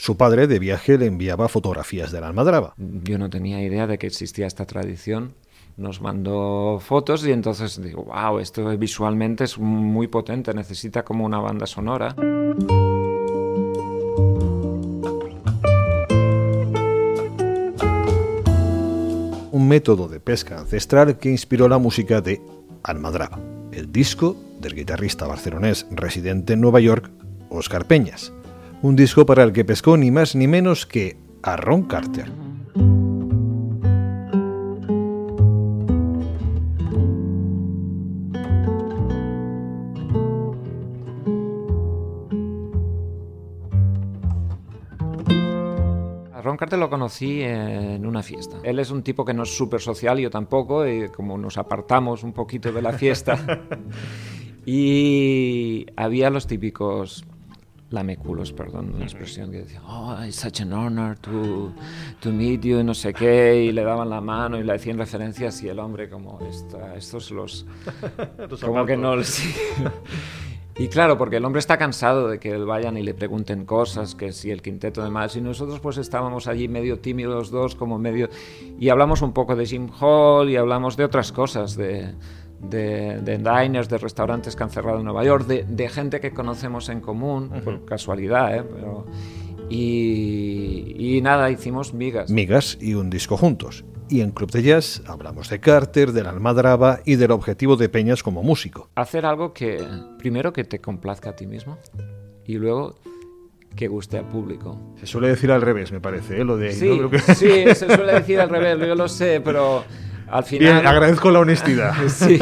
Su padre de viaje le enviaba fotografías de la almadraba. Yo no tenía idea de que existía esta tradición. Nos mandó fotos y entonces digo, wow, esto visualmente es muy potente, necesita como una banda sonora. Un método de pesca ancestral que inspiró la música de Almadraba, el disco del guitarrista barcelonés residente en Nueva York, Oscar Peñas. Un disco para el que pescó ni más ni menos que a Ron Carter. Ron Carter lo conocí en una fiesta. Él es un tipo que no es súper social, yo tampoco, y como nos apartamos un poquito de la fiesta. y había los típicos lameculos, perdón la expresión, que decían, oh, it's such an honor to, to meet you, no sé qué, y le daban la mano y le hacían referencias y el hombre como, esta, estos los... como que no... Sí. Y claro, porque el hombre está cansado de que vayan y le pregunten cosas, que si el quinteto de más, y nosotros pues estábamos allí medio tímidos los dos, como medio... Y hablamos un poco de Jim Hall y hablamos de otras cosas, de, de, de diners, de restaurantes que han cerrado en Nueva York, de, de gente que conocemos en común, por casualidad, ¿eh? Pero, y, y nada, hicimos migas. Migas y un disco juntos. Y en Club de Jazz hablamos de Carter, de la Almadraba y del objetivo de Peñas como músico. Hacer algo que, primero, que te complazca a ti mismo y luego que guste al público. Se suele decir al revés, me parece, ¿eh? lo de... Sí, ¿no? Sí, se suele decir al revés, yo lo sé, pero al final... Bien, agradezco la honestidad. Sí,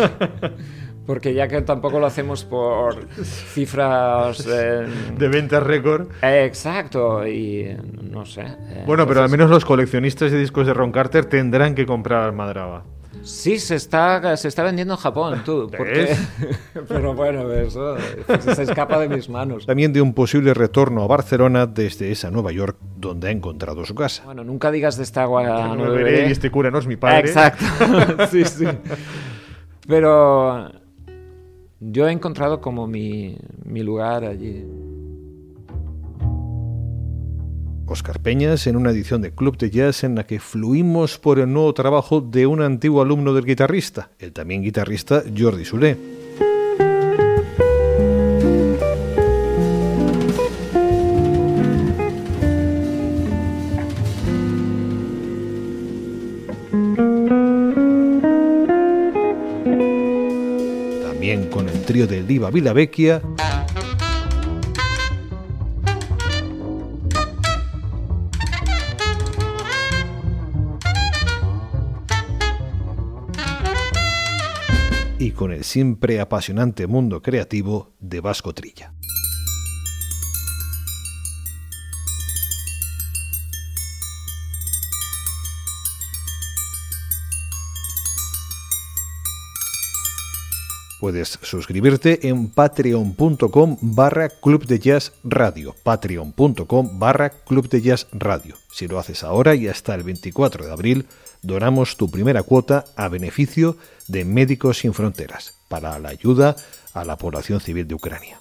porque ya que tampoco lo hacemos por cifras... eh, de ventas récord. eh, exacto, y no sé. eh, Bueno, pero al menos los coleccionistas de discos de Ron Carter tendrán que comprar Almadraba. Sí, se está, se está vendiendo en Japón, tú. Porque... Pero bueno, eso se escapa de mis manos. También de un posible retorno a Barcelona desde esa Nueva York donde ha encontrado su casa. Bueno, nunca digas de esta agua no beberé. y este cura no es mi padre. Exacto, sí, sí. Pero yo he encontrado como mi, mi lugar allí. Oscar Peñas en una edición de Club de Jazz en la que fluimos por el nuevo trabajo de un antiguo alumno del guitarrista, el también guitarrista Jordi Soler. También con el trío de Liva Vilavecchia y con el siempre apasionante mundo creativo de Vasco Trilla. Puedes suscribirte en patreon.com barra club de jazz radio. Patreon.com barra club de jazz radio. Si lo haces ahora y hasta el 24 de abril, donamos tu primera cuota a beneficio de Médicos Sin Fronteras para la ayuda a la población civil de Ucrania.